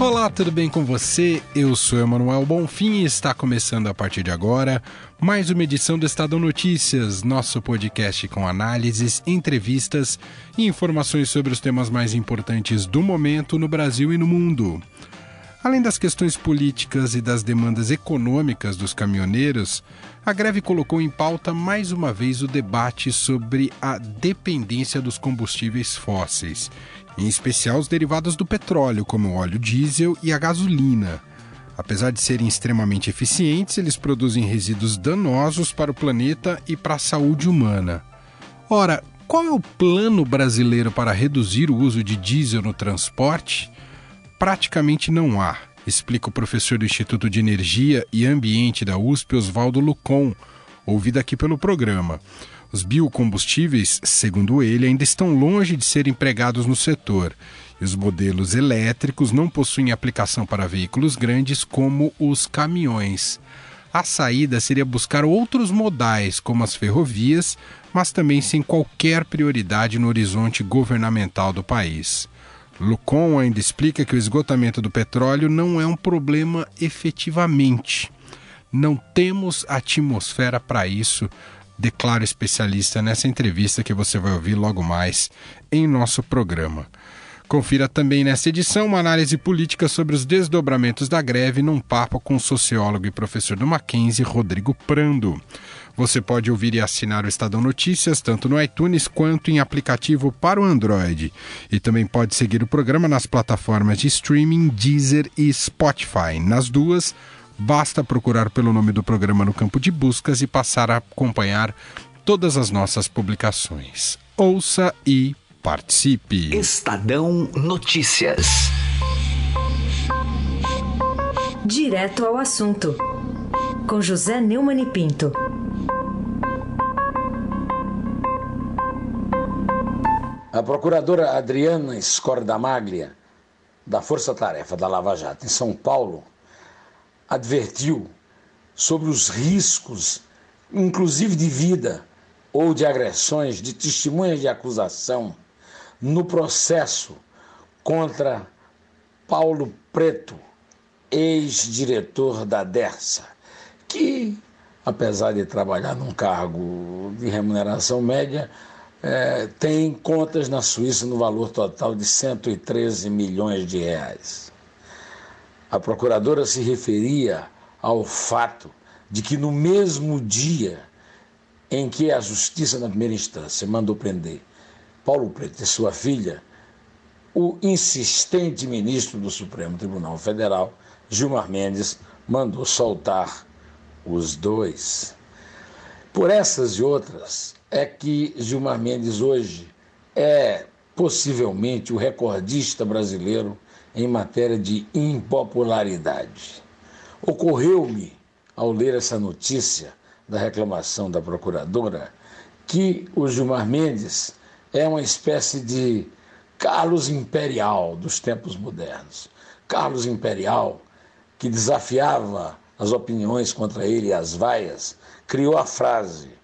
Olá, tudo bem com você? Eu sou Emanuel Bonfim e está começando a partir de agora mais uma edição do Estadão Notícias, nosso podcast com análises, entrevistas e informações sobre os temas mais importantes do momento no Brasil e no mundo. Além das questões políticas e das demandas econômicas dos caminhoneiros, a greve colocou em pauta mais uma vez o debate sobre a dependência dos combustíveis fósseis, em especial os derivados do petróleo, como o óleo diesel e a gasolina. Apesar de serem extremamente eficientes, eles produzem resíduos danosos para o planeta e para a saúde humana. Ora, qual é o plano brasileiro para reduzir o uso de diesel no transporte? praticamente não há, explica o professor do Instituto de Energia e Ambiente da USP, Oswaldo Lucon, ouvido aqui pelo programa. Os biocombustíveis, segundo ele, ainda estão longe de serem empregados no setor. E os modelos elétricos não possuem aplicação para veículos grandes como os caminhões. A saída seria buscar outros modais, como as ferrovias, mas também sem qualquer prioridade no horizonte governamental do país. Lucon ainda explica que o esgotamento do petróleo não é um problema efetivamente. Não temos atmosfera para isso, declara especialista nessa entrevista que você vai ouvir logo mais em nosso programa. Confira também nesta edição uma análise política sobre os desdobramentos da greve num papo com o sociólogo e professor do Mackenzie, Rodrigo Prando. Você pode ouvir e assinar o Estadão Notícias tanto no iTunes quanto em aplicativo para o Android. E também pode seguir o programa nas plataformas de streaming Deezer e Spotify. Nas duas, basta procurar pelo nome do programa no campo de buscas e passar a acompanhar todas as nossas publicações. Ouça e participe. Estadão Notícias. Direto ao assunto. Com José Neumann e Pinto. A procuradora Adriana Scordamaglia, da Força Tarefa da Lava Jato em São Paulo, advertiu sobre os riscos, inclusive de vida ou de agressões de testemunhas de acusação no processo contra Paulo Preto, ex-diretor da Dersa, que, apesar de trabalhar num cargo de remuneração média, é, tem contas na Suíça no valor total de 113 milhões de reais. A procuradora se referia ao fato de que no mesmo dia em que a Justiça, na primeira instância, mandou prender Paulo Preto e sua filha, o insistente ministro do Supremo Tribunal Federal, Gilmar Mendes, mandou soltar os dois. Por essas e outras, é que Gilmar Mendes hoje é possivelmente o recordista brasileiro em matéria de impopularidade. Ocorreu-me, ao ler essa notícia da reclamação da procuradora, que o Gilmar Mendes é uma espécie de Carlos Imperial dos tempos modernos. Carlos Imperial, que desafiava as opiniões contra ele e as vaias, criou a frase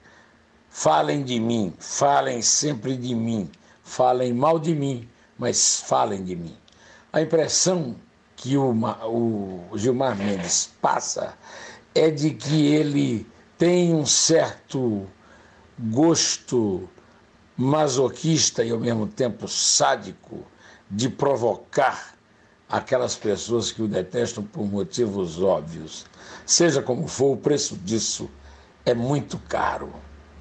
Falem de mim, falem sempre de mim, falem mal de mim, mas falem de mim. A impressão que o, o Gilmar Mendes passa é de que ele tem um certo gosto masoquista e ao mesmo tempo sádico de provocar aquelas pessoas que o detestam por motivos óbvios. Seja como for, o preço disso é muito caro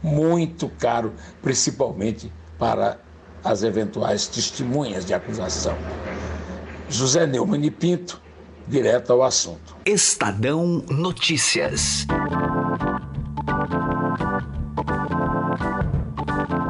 muito caro, principalmente para as eventuais testemunhas de acusação. José Neumann e Pinto, direto ao assunto. Estadão Notícias.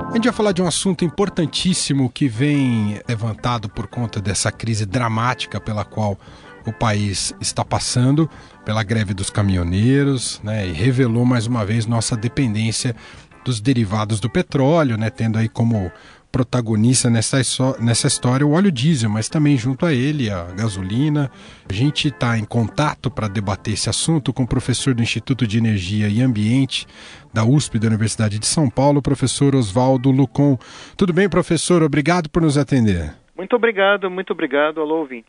A gente vai falar de um assunto importantíssimo que vem levantado por conta dessa crise dramática pela qual o país está passando, pela greve dos caminhoneiros, né, e revelou mais uma vez nossa dependência dos derivados do petróleo, né, tendo aí como protagonista nessa, nessa história o óleo diesel, mas também junto a ele a gasolina. A gente está em contato para debater esse assunto com o professor do Instituto de Energia e Ambiente da USP, da Universidade de São Paulo, professor Oswaldo Lucon. Tudo bem, professor? Obrigado por nos atender. Muito obrigado, muito obrigado. Alô, ouvinte.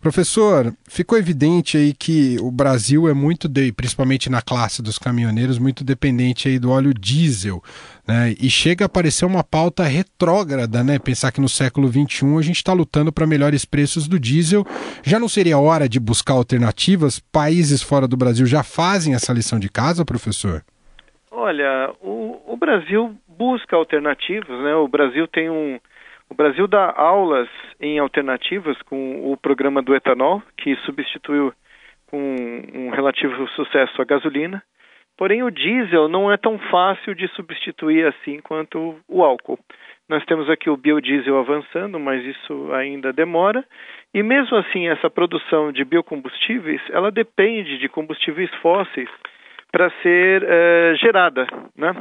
Professor, ficou evidente aí que o Brasil é muito, de, principalmente na classe dos caminhoneiros, muito dependente aí do óleo diesel, né? E chega a parecer uma pauta retrógrada, né? Pensar que no século XXI a gente está lutando para melhores preços do diesel. Já não seria hora de buscar alternativas? Países fora do Brasil já fazem essa lição de casa, professor? Olha, o, o Brasil busca alternativas, né? O Brasil tem um o Brasil dá aulas em alternativas com o programa do etanol, que substituiu com um relativo sucesso a gasolina. Porém, o diesel não é tão fácil de substituir assim quanto o álcool. Nós temos aqui o biodiesel avançando, mas isso ainda demora. E mesmo assim, essa produção de biocombustíveis, ela depende de combustíveis fósseis para ser uh, gerada, né?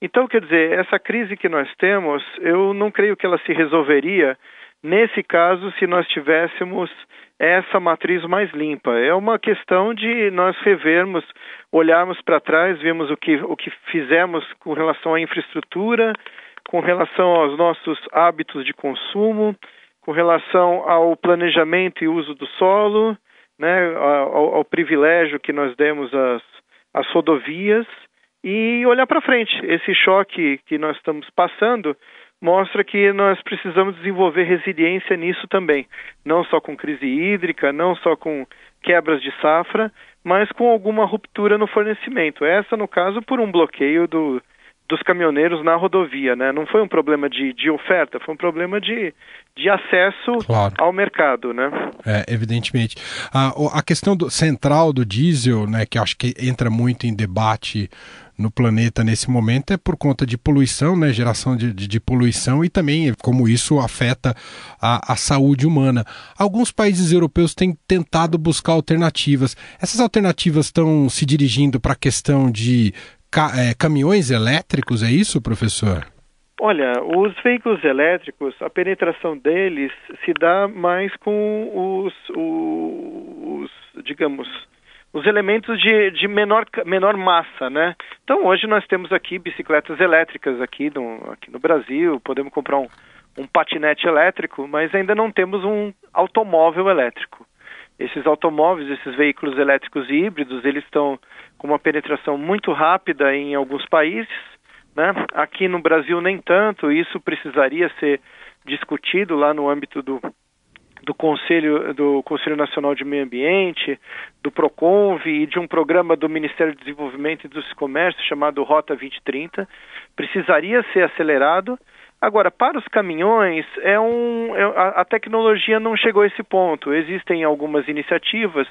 Então, quer dizer, essa crise que nós temos, eu não creio que ela se resolveria nesse caso se nós tivéssemos essa matriz mais limpa. É uma questão de nós revermos, olharmos para trás, vermos o que, o que fizemos com relação à infraestrutura, com relação aos nossos hábitos de consumo, com relação ao planejamento e uso do solo, né, ao, ao privilégio que nós demos às, às rodovias e olhar para frente. Esse choque que nós estamos passando mostra que nós precisamos desenvolver resiliência nisso também, não só com crise hídrica, não só com quebras de safra, mas com alguma ruptura no fornecimento. Essa, no caso, por um bloqueio do, dos caminhoneiros na rodovia, né? Não foi um problema de, de oferta, foi um problema de, de acesso claro. ao mercado, né? É, evidentemente. A, a questão do, central do diesel, né, que acho que entra muito em debate no planeta nesse momento é por conta de poluição, né, geração de, de, de poluição e também como isso afeta a, a, saúde humana. Alguns países europeus têm tentado buscar alternativas. Essas alternativas estão se dirigindo para a questão de ca, é, caminhões elétricos, é isso, professor? Olha, os veículos elétricos, a penetração deles se dá mais com os, os digamos, os elementos de, de menor, menor massa, né? Então hoje nós temos aqui bicicletas elétricas aqui no, aqui no Brasil, podemos comprar um, um patinete elétrico, mas ainda não temos um automóvel elétrico. Esses automóveis, esses veículos elétricos e híbridos, eles estão com uma penetração muito rápida em alguns países, né? Aqui no Brasil nem tanto, isso precisaria ser discutido lá no âmbito do do Conselho, do Conselho Nacional de Meio Ambiente, do PROCONV e de um programa do Ministério do Desenvolvimento e do Comércio chamado Rota 2030, precisaria ser acelerado. Agora, para os caminhões, é um, é, a, a, tecnologia não chegou a esse ponto. Existem algumas iniciativas,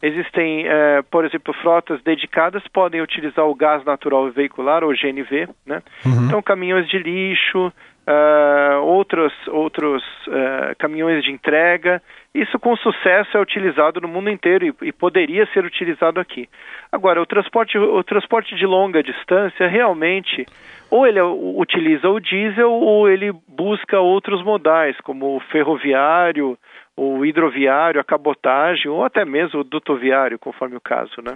existem, é, por exemplo, frotas dedicadas podem utilizar o gás natural veicular, ou GNV, né? Uhum. Então, caminhões de lixo, uh, outros, outros uh, caminhões de entrega. Isso com sucesso é utilizado no mundo inteiro e, e, poderia ser utilizado aqui. Agora, o transporte, o transporte de longa distância realmente ou ele utiliza o diesel ou ele busca outros modais, como o ferroviário, o hidroviário, a cabotagem ou até mesmo o dutoviário, conforme o caso, né?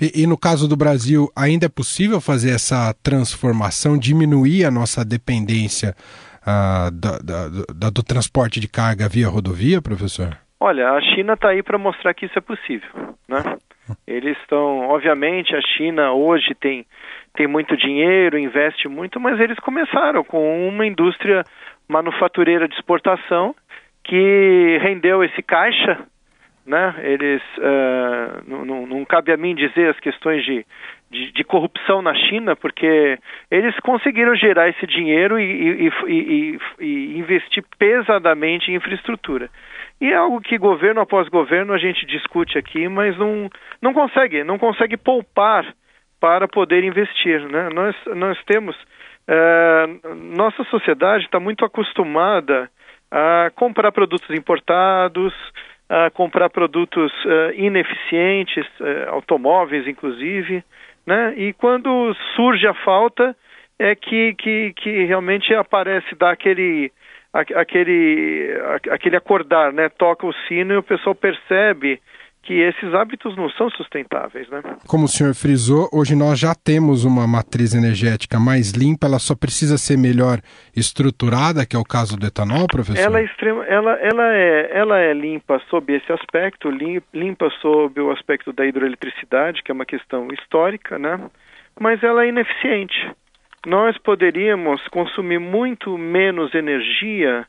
E, e, no caso do Brasil, ainda é possível fazer essa transformação, diminuir a nossa dependência uh, da, da, da, do transporte de carga via rodovia, professor? Olha, a China está aí para mostrar que isso é possível, né? Eles estão, obviamente, a China hoje tem tem muito dinheiro, investe muito, mas eles começaram com uma indústria manufatureira de exportação que rendeu esse caixa, né? Eles uh, não, não, não, cabe a mim dizer as questões de, de, de, corrupção na China, porque eles conseguiram gerar esse dinheiro e, e, e, e, investir pesadamente em infraestrutura. E é algo que governo após governo a gente discute aqui, mas não, não consegue, não consegue poupar para poder investir, né? Nós nós temos uh, nossa sociedade está muito acostumada a comprar produtos importados, a comprar produtos uh, ineficientes, uh, automóveis inclusive, né? E quando surge a falta, é que, que, que realmente aparece, dá aquele, aquele, aquele acordar, né? Toca o sino e o pessoal percebe que esses hábitos não são sustentáveis, né? Como o senhor frisou, hoje nós já temos uma matriz energética mais limpa, ela só precisa ser melhor estruturada, que é o caso do etanol, professor? Ela é, extrema, ela, ela é, ela é limpa sob esse aspecto, limpa sob o aspecto da hidroeletricidade, que é uma questão histórica, né? Mas ela é ineficiente. Nós poderíamos consumir muito menos energia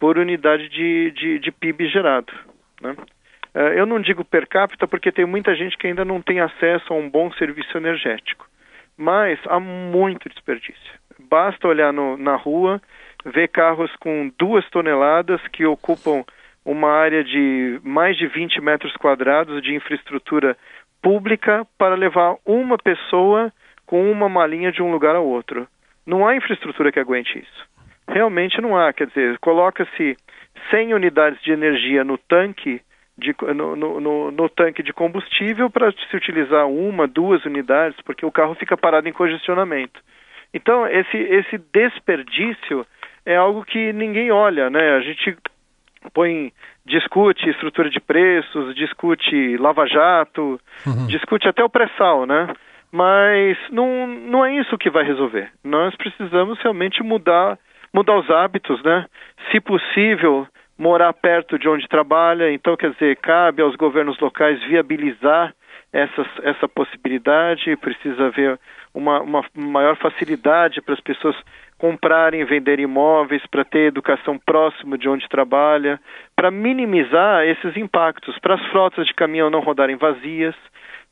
por unidade de, de, de PIB gerado, né? Eh, eu não digo per capita porque tem muita gente que ainda não tem acesso a um bom serviço energético, mas há muito desperdício. Basta olhar no, na rua, ver carros com duas toneladas que ocupam uma área de mais de 20 metros quadrados de infraestrutura pública para levar uma pessoa com uma malinha de um lugar ao outro. Não há infraestrutura que aguente isso. Realmente não há. Quer dizer, coloca-se 100 unidades de energia no tanque de, no, no, no, tanque de combustível para se utilizar uma, duas unidades, porque o carro fica parado em congestionamento. Então, esse, esse desperdício é algo que ninguém olha, né? A gente põe, discute estrutura de preços, discute lava-jato, uhum. discute até o pré-sal, né? Mas não, não é isso que vai resolver. Nós precisamos realmente mudar, mudar os hábitos, né? Se possível, morar perto de onde trabalha, então quer dizer, cabe aos governos locais viabilizar essa, essa possibilidade, precisa haver uma, uma maior facilidade para as pessoas comprarem e venderem imóveis, para ter educação próximo de onde trabalha, para minimizar esses impactos, para as frotas de caminhão não rodarem vazias.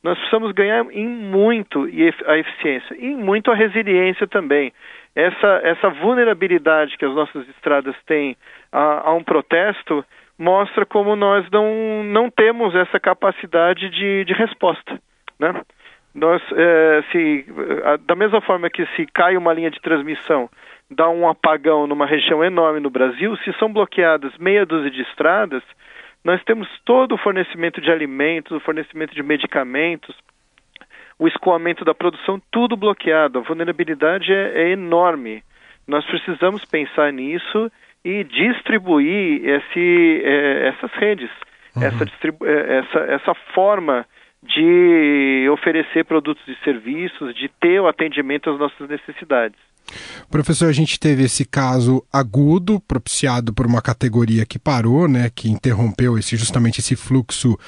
Nós precisamos ganhar em muito a eficiência e em muito a resiliência também essa, essa vulnerabilidade que as nossas estradas têm a, a um protesto mostra como nós não, não temos essa capacidade de, de resposta, né? Nós, é, se, da mesma forma que se cai uma linha de transmissão, dá um apagão numa região enorme no Brasil, se são bloqueadas meia dúzia de estradas, nós temos todo o fornecimento de alimentos, o fornecimento de medicamentos, o escoamento da produção, tudo bloqueado. A vulnerabilidade é, é enorme. Nós precisamos pensar nisso e distribuir esse, é, essas redes, uhum. essa, é, essa, essa forma de oferecer produtos e serviços, de ter o atendimento às nossas necessidades. Professor, a gente teve esse caso agudo, propiciado por uma categoria que parou, né, que interrompeu esse, justamente esse fluxo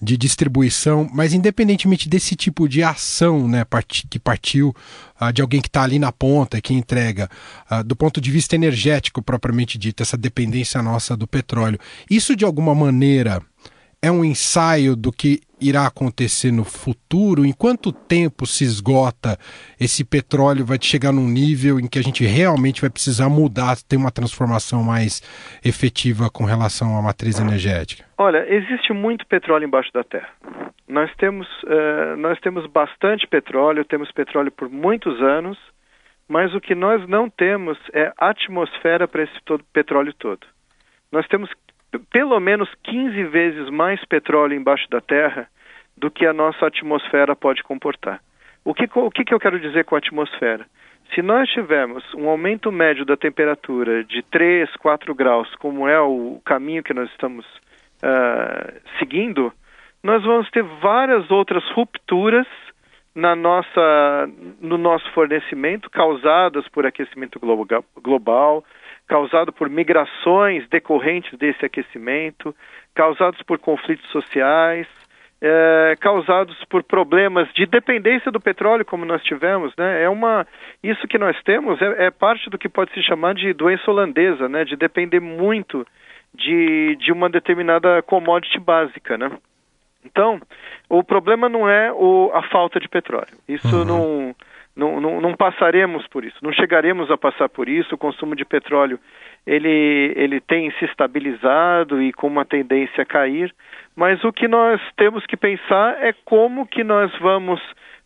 de distribuição, mas independentemente desse tipo de ação né, que partiu uh, de alguém que está ali na ponta, que entrega, uh, do ponto de vista energético propriamente dito, essa dependência nossa do petróleo, isso de alguma maneira é um ensaio do que irá acontecer no futuro? Em quanto tempo se esgota esse petróleo? Vai chegar num nível em que a gente realmente vai precisar mudar, ter uma transformação mais efetiva com relação à matriz energética? Olha, existe muito petróleo embaixo da terra. Nós temos, uh, nós temos bastante petróleo, temos petróleo por muitos anos, mas o que nós não temos é atmosfera para esse todo, petróleo todo. Nós temos pelo menos 15 vezes mais petróleo embaixo da Terra do que a nossa atmosfera pode comportar. O que, o que, eu quero dizer com atmosfera? Se nós tivermos um aumento médio da temperatura de 3, 4 graus, como é o caminho que nós estamos uh, seguindo, nós vamos ter várias outras rupturas na nossa, no nosso fornecimento causadas por aquecimento global, causado por migrações decorrentes desse aquecimento, causados por conflitos sociais, é, causados por problemas de dependência do petróleo, como nós tivemos, né? É uma isso que nós temos é, é, parte do que pode se chamar de doença holandesa, né? De depender muito de, de uma determinada commodity básica, né? Então, o problema não é o, a falta de petróleo. Isso uhum. não não, não, não, passaremos por isso, não chegaremos a passar por isso. O consumo de petróleo ele, ele tem se estabilizado e com uma tendência a cair, mas o que nós temos que pensar é como que nós vamos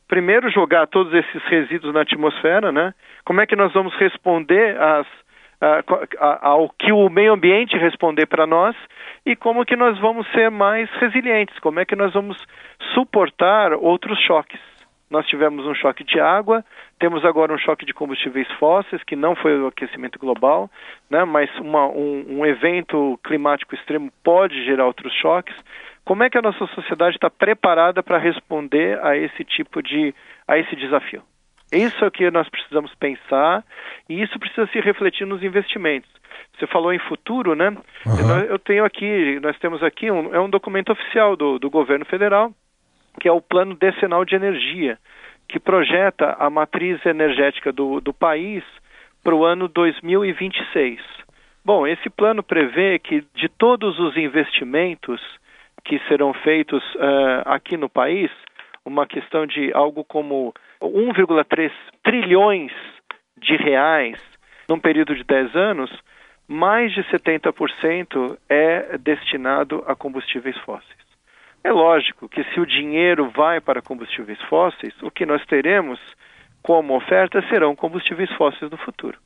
primeiro jogar todos esses resíduos na atmosfera, né? Como é que nós vamos responder às, ao que o meio ambiente responder para nós e como que nós vamos ser mais resilientes, como é que nós vamos suportar outros choques. Nós tivemos um choque de água, temos agora um choque de combustíveis fósseis, que não foi o aquecimento global, né, mas uma, um, um evento climático extremo pode gerar outros choques. Como é que a nossa sociedade está preparada para responder a esse tipo de a esse desafio? Isso é o que nós precisamos pensar e isso precisa se refletir nos investimentos. Você falou em futuro, né? Uhum. Eu tenho aqui, nós temos aqui um, é um documento oficial do, do governo federal, que é o Plano Decenal de Energia, que projeta a matriz energética do, do país para o ano 2026. Bom, esse plano prevê que de todos os investimentos que serão feitos uh, aqui no país, uma questão de algo como 1,3 trilhões de reais num período de 10 anos, mais de 70% é destinado a combustíveis fósseis. É lógico que se o dinheiro vai para combustíveis fósseis, o que nós teremos como oferta serão combustíveis fósseis no futuro.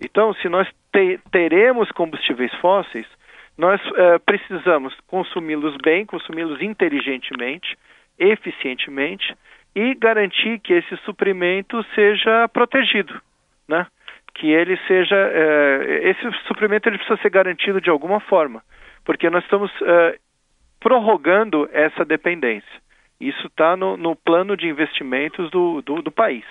Então, se nós te teremos combustíveis fósseis, nós uh, precisamos consumi-los bem, consumi-los inteligentemente, eficientemente e garantir que esse suprimento seja protegido, né? Que ele seja uh, esse suprimento ele precisa ser garantido de alguma forma, porque nós estamos uh, prorrogando essa dependência. Isso está no, no, plano de investimentos do, do, do país,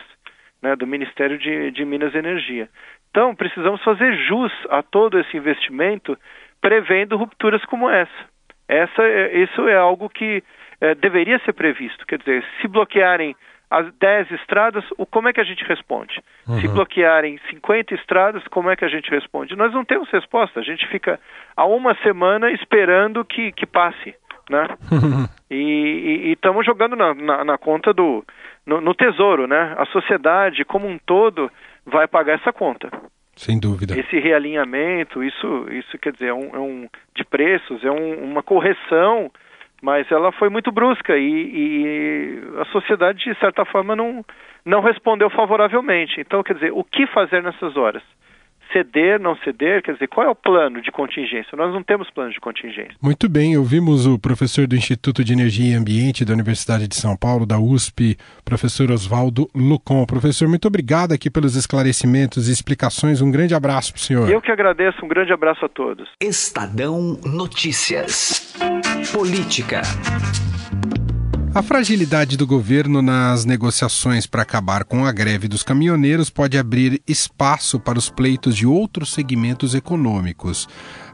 né, do Ministério de, de, Minas e Energia. Então, precisamos fazer jus a todo esse investimento, prevendo rupturas como essa. essa é, isso é algo que é, deveria ser previsto. Quer dizer, se bloquearem as 10 estradas, o, como é que a gente responde? Uhum. Se bloquearem 50 estradas, como é que a gente responde? Nós não temos resposta, a gente fica há uma semana esperando que, que passe, né? e estamos jogando na, na, na, conta do... No, no tesouro, né? A sociedade como um todo vai pagar essa conta. Sem dúvida. Esse realinhamento, isso, isso quer dizer, é um, é um de preços, é um, uma correção mas ela foi muito brusca e, e, a sociedade de certa forma não não respondeu favoravelmente. Então, quer dizer, o que fazer nessas horas? Ceder, não ceder? Quer dizer, qual é o plano de contingência? Nós não temos plano de contingência. Muito bem, ouvimos o professor do Instituto de Energia e Ambiente da Universidade de São Paulo, da USP, professor Oswaldo Lucon. Professor, muito obrigado aqui pelos esclarecimentos e explicações. Um grande abraço para o senhor. Eu que agradeço, um grande abraço a todos. Estadão Notícias. Política. A fragilidade do governo nas negociações para acabar com a greve dos caminhoneiros pode abrir espaço para os pleitos de outros segmentos econômicos.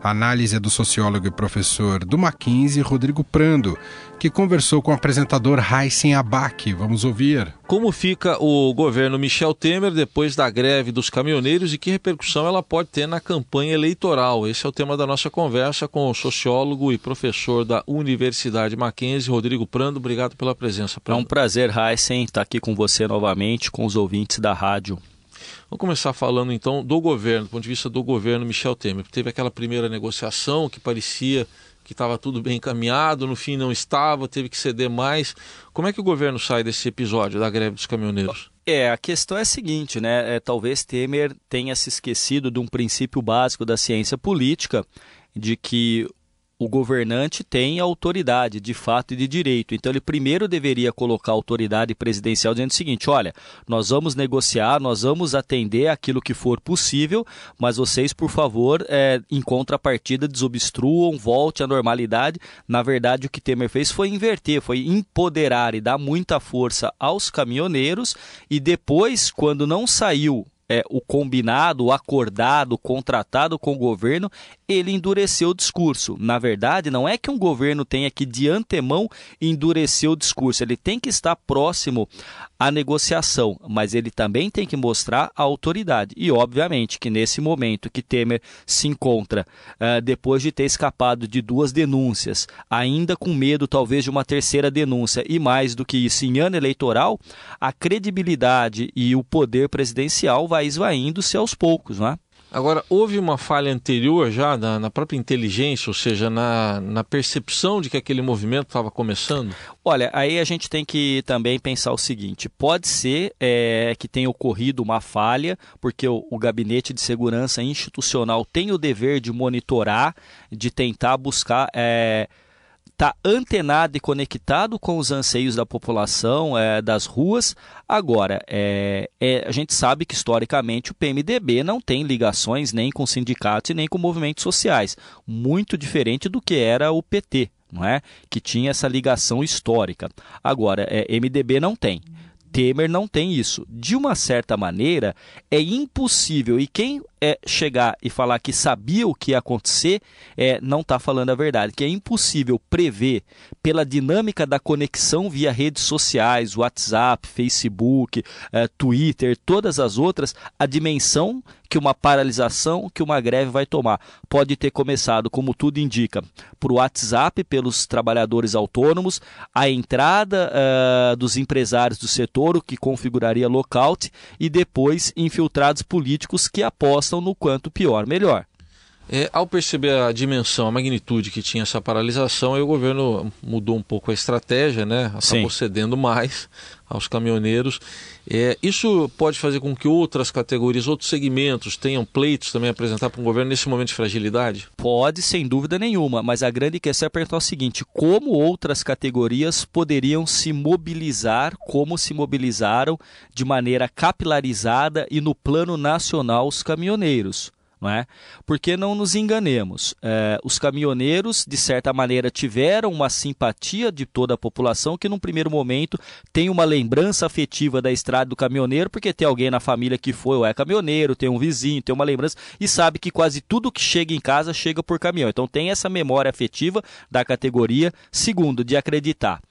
A análise é do sociólogo e professor do Mackenzie, Rodrigo Prando, que conversou com o apresentador Heisen Abac. Vamos ouvir. Como fica o governo Michel Temer depois da greve dos caminhoneiros e que repercussão ela pode ter na campanha eleitoral? Esse é o tema da nossa conversa com o sociólogo e professor da Universidade Mackenzie, Rodrigo Prando. Obrigado pela presença. Prando. É um prazer, Heisen, estar aqui com você novamente, com os ouvintes da rádio. Vamos começar falando então do governo, do ponto de vista do governo Michel Temer. Teve aquela primeira negociação que parecia que estava tudo bem encaminhado, no fim não estava, teve que ceder mais. Como é que o governo sai desse episódio da greve dos caminhoneiros? É, a questão é a seguinte, né? É, talvez Temer tenha se esquecido de um princípio básico da ciência política, de que o governante tem autoridade de fato e de direito. Então ele primeiro deveria colocar a autoridade presidencial dizendo o seguinte: olha, nós vamos negociar, nós vamos atender aquilo que for possível, mas vocês, por favor, é, em contrapartida, desobstruam, volte à normalidade. Na verdade, o que Temer fez foi inverter, foi empoderar e dar muita força aos caminhoneiros e depois, quando não saiu é, o combinado, o acordado, o contratado com o governo, ele endureceu o discurso. Na verdade, não é que um governo tenha que de antemão endurecer o discurso, ele tem que estar próximo à negociação, mas ele também tem que mostrar a autoridade. E obviamente que nesse momento que Temer se encontra, uh, depois de ter escapado de duas denúncias, ainda com medo talvez de uma terceira denúncia, e mais do que isso, em ano eleitoral, a credibilidade e o poder presidencial vai esvaindo-se aos poucos, não é? Agora, houve uma falha anterior já na, na própria inteligência, ou seja, na, na percepção de que aquele movimento estava começando? Olha, aí a gente tem que também pensar o seguinte: pode ser é, que tenha ocorrido uma falha, porque o, o Gabinete de Segurança Institucional tem o dever de monitorar, de tentar buscar. É, está antenado e conectado com os anseios da população, é, das ruas. Agora, é, é, a gente sabe que historicamente o PMDB não tem ligações nem com sindicatos e nem com movimentos sociais, muito diferente do que era o PT, não é? Que tinha essa ligação histórica. Agora, é, MDB não tem. Temer não tem isso. De uma certa maneira, é impossível. E quem é, chegar e falar que sabia o que ia acontecer, é, não está falando a verdade. Que é impossível prever, pela dinâmica da conexão via redes sociais, WhatsApp, Facebook, é, Twitter, todas as outras, a dimensão que uma paralisação, que uma greve vai tomar. Pode ter começado, como tudo indica, por WhatsApp, pelos trabalhadores autônomos, a entrada uh, dos empresários do setor, o que configuraria lockout, e depois infiltrados políticos que apostam no quanto pior, melhor. É, ao perceber a dimensão, a magnitude que tinha essa paralisação, o governo mudou um pouco a estratégia, né? acabou Sim. cedendo mais aos caminhoneiros. É, isso pode fazer com que outras categorias, outros segmentos tenham pleitos também a apresentar para o governo nesse momento de fragilidade? Pode, sem dúvida nenhuma, mas a grande questão é perguntar o seguinte: como outras categorias poderiam se mobilizar, como se mobilizaram de maneira capilarizada e no plano nacional os caminhoneiros? Não é? Porque não nos enganemos, é, os caminhoneiros, de certa maneira, tiveram uma simpatia de toda a população que, num primeiro momento, tem uma lembrança afetiva da estrada do caminhoneiro, porque tem alguém na família que foi ou é caminhoneiro, tem um vizinho, tem uma lembrança e sabe que quase tudo que chega em casa chega por caminhão. Então, tem essa memória afetiva da categoria. Segundo, de acreditar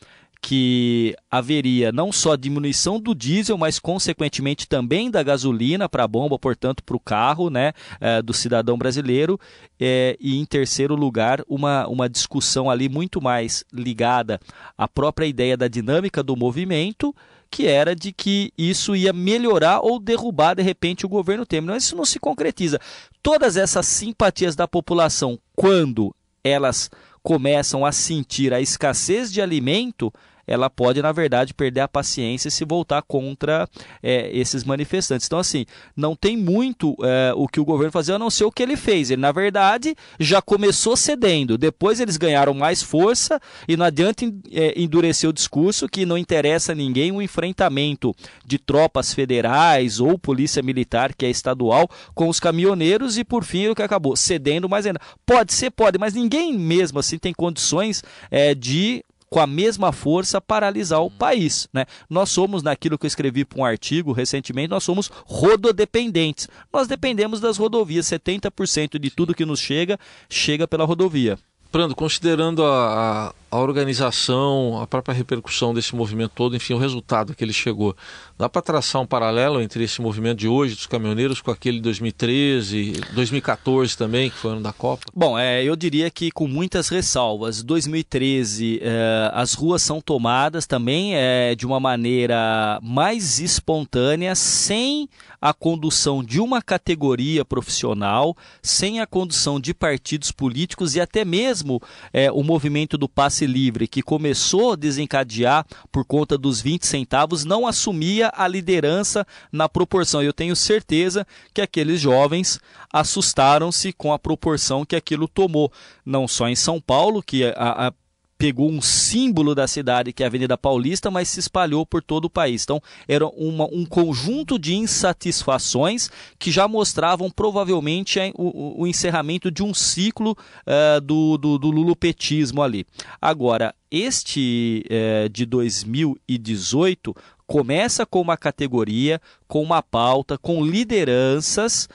que haveria não só diminuição do diesel, mas consequentemente também da gasolina para a bomba, portanto, para o carro né, é, do cidadão brasileiro. É, e em terceiro lugar, uma, uma discussão ali muito mais ligada à própria ideia da dinâmica do movimento, que era de que isso ia melhorar ou derrubar de repente o governo Temer. Mas isso não se concretiza. Todas essas simpatias da população, quando elas começam a sentir a escassez de alimento, ela pode, na verdade, perder a paciência e se voltar contra é, esses manifestantes. Então, assim, não tem muito é, o que o governo fazer, a não ser o que ele fez. Ele, na verdade, já começou cedendo. Depois eles ganharam mais força e não adianta é, endurecer o discurso que não interessa a ninguém o enfrentamento de tropas federais ou polícia militar, que é estadual, com os caminhoneiros e, por fim, o que acabou cedendo mais ainda. Pode ser, pode, mas ninguém mesmo assim tem condições é, de com a mesma força paralisar o país. Né? Nós somos, naquilo que eu escrevi para um artigo recentemente, nós somos rododependentes. Nós dependemos das rodovias, 70% de tudo que nos chega, chega pela rodovia. Prando, considerando a, a a organização, a própria repercussão desse movimento todo, enfim, o resultado que ele chegou. Dá para traçar um paralelo entre esse movimento de hoje dos caminhoneiros com aquele de 2013, 2014 também, que foi ano da Copa? Bom, é, eu diria que com muitas ressalvas. 2013, é, as ruas são tomadas também é, de uma maneira mais espontânea, sem a condução de uma categoria profissional, sem a condução de partidos políticos e até mesmo é, o movimento do passe passe livre, que começou a desencadear por conta dos 20 centavos, não assumia a liderança na proporção. Eu tenho certeza que aqueles jovens assustaram-se com a proporção que aquilo tomou, não só em São Paulo, que a, a pegou um símbolo da cidade, que é a Avenida Paulista, mas se espalhou por todo o país. Então, era uma, um conjunto de insatisfações que já mostravam provavelmente o, o encerramento de um ciclo uh, do, do, do, lulupetismo ali. Agora, este uh, de 2018 começa com uma categoria, com uma pauta, com lideranças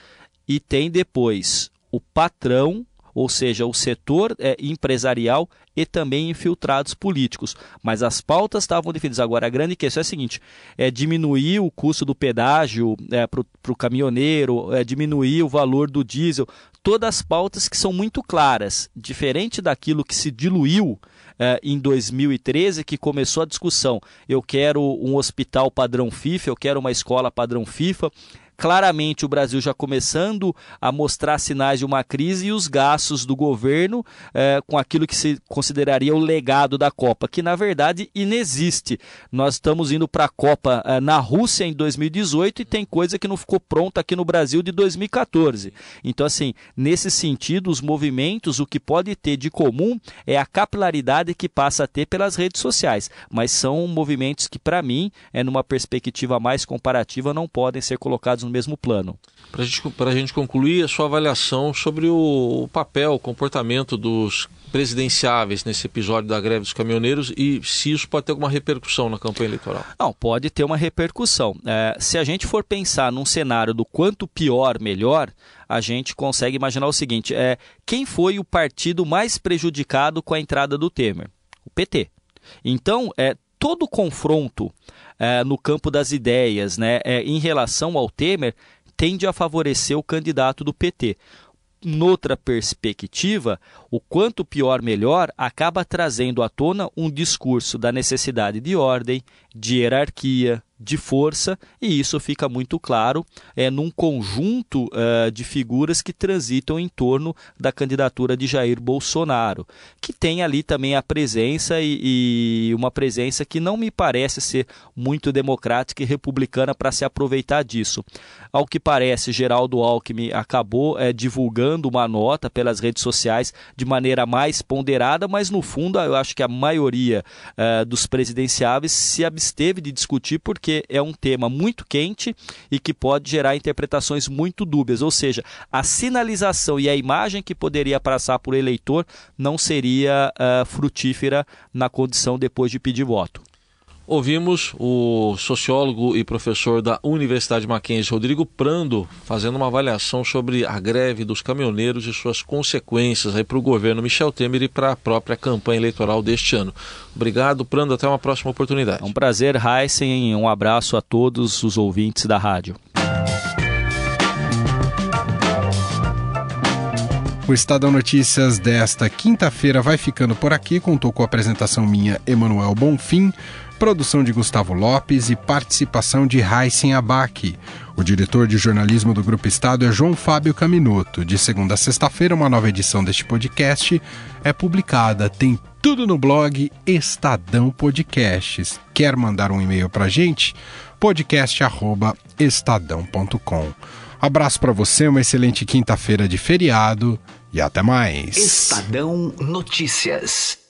e tem depois o patrão ou seja, o setor é, empresarial e também infiltrados políticos. Mas as pautas estavam definidas. Agora, a grande questão é a seguinte: é diminuir o custo do pedágio é, para o caminhoneiro, é, diminuir o valor do diesel. Todas as pautas que são muito claras, diferente daquilo que se diluiu é, em 2013, que começou a discussão. Eu quero um hospital padrão FIFA, eu quero uma escola padrão FIFA claramente o Brasil já começando a mostrar sinais de uma crise e os gastos do governo é, com aquilo que se consideraria o legado da Copa, que na verdade inexiste. Nós estamos indo para a Copa é, na Rússia em 2018 e tem coisa que não ficou pronta aqui no Brasil de 2014. Então, assim, nesse sentido, os movimentos, o que pode ter de comum é a capilaridade que passa a ter pelas redes sociais, mas são movimentos que, para mim, é numa perspectiva mais comparativa, não podem ser colocados no mesmo plano. Para gente, a gente concluir, a sua avaliação sobre o, o papel, o comportamento dos presidenciáveis nesse episódio da greve dos caminhoneiros e se isso pode ter alguma repercussão na campanha eleitoral? Não, pode ter uma repercussão. É, se a gente for pensar num cenário do quanto pior, melhor, a gente consegue imaginar o seguinte: é, quem foi o partido mais prejudicado com a entrada do Temer? O PT. Então, é, todo confronto é, no campo das ideias né, é, em relação ao Temer tende a favorecer o candidato do PT noutra perspectiva, o quanto pior melhor acaba trazendo à tona um discurso da necessidade de ordem, de hierarquia, de força, e isso fica muito claro é, num conjunto uh, de figuras que transitam em torno da candidatura de Jair Bolsonaro, que tem ali também a presença e, e uma presença que não me parece ser muito democrática e republicana para se aproveitar disso. Ao que parece, Geraldo Alckmin acabou é, divulgando uma nota pelas redes sociais de maneira mais ponderada, mas no fundo eu acho que a maioria uh, dos presidenciáveis se absteve de discutir porque porque é um tema muito quente e que pode gerar interpretações muito dúbias. Ou seja, a sinalização e a imagem que poderia passar por eleitor não seria uh, frutífera na condição depois de pedir voto. Ouvimos o sociólogo e professor da Universidade Mackenzie, Rodrigo Prando, fazendo uma avaliação sobre a greve dos caminhoneiros e suas consequências para o governo Michel Temer e para a própria campanha eleitoral deste ano. Obrigado, Prando. Até uma próxima oportunidade. É um prazer, Heisen. Um abraço a todos os ouvintes da rádio. O Estadão Notícias desta quinta-feira vai ficando por aqui. Contou com a apresentação minha, Emanuel Bonfim produção de Gustavo Lopes e participação de Heisen Abac. O diretor de jornalismo do Grupo Estado é João Fábio Caminoto. De segunda a sexta-feira, uma nova edição deste podcast é publicada. Tem tudo no blog Estadão Podcasts. Quer mandar um e-mail para gente? podcast@estadão.com. Abraço para você, uma excelente quinta-feira de feriado e até mais. Estadão Notícias.